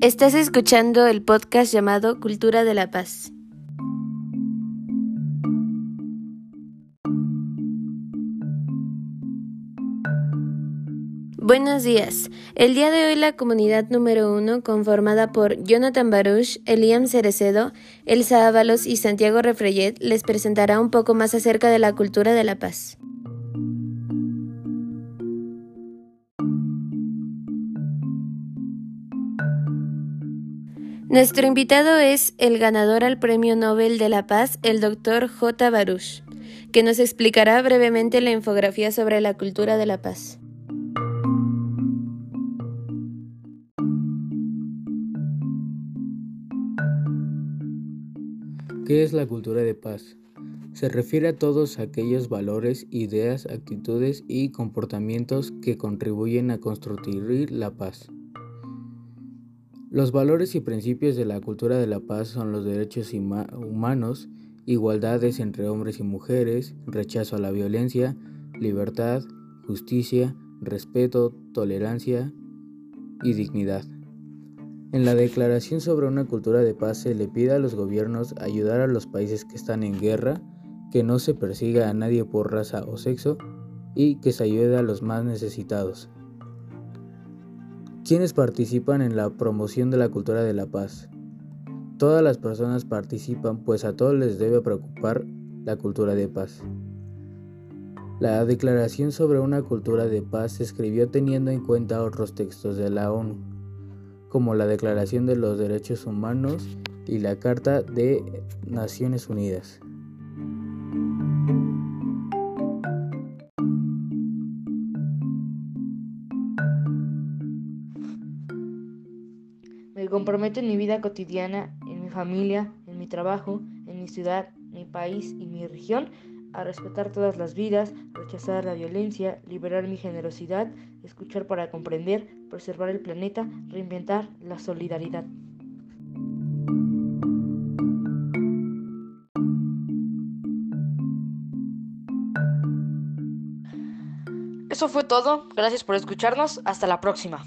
Estás escuchando el podcast llamado Cultura de la Paz. Buenos días. El día de hoy la comunidad número uno, conformada por Jonathan Baruch, Eliam Cerecedo, Elsa Ábalos y Santiago Refreyet, les presentará un poco más acerca de la cultura de la paz. Nuestro invitado es el ganador al Premio Nobel de la Paz, el Dr. J. Baruch, que nos explicará brevemente la infografía sobre la cultura de la paz. ¿Qué es la cultura de paz? Se refiere a todos aquellos valores, ideas, actitudes y comportamientos que contribuyen a construir la paz. Los valores y principios de la cultura de la paz son los derechos humanos, igualdades entre hombres y mujeres, rechazo a la violencia, libertad, justicia, respeto, tolerancia y dignidad. En la Declaración sobre una cultura de paz se le pide a los gobiernos ayudar a los países que están en guerra, que no se persiga a nadie por raza o sexo y que se ayude a los más necesitados. ¿Quiénes participan en la promoción de la cultura de la paz? Todas las personas participan, pues a todos les debe preocupar la cultura de paz. La Declaración sobre una cultura de paz se escribió teniendo en cuenta otros textos de la ONU como la Declaración de los Derechos Humanos y la Carta de Naciones Unidas. Me comprometo en mi vida cotidiana, en mi familia, en mi trabajo, en mi ciudad, mi país y mi región a respetar todas las vidas, rechazar la violencia, liberar mi generosidad, escuchar para comprender, preservar el planeta, reinventar la solidaridad. Eso fue todo, gracias por escucharnos, hasta la próxima.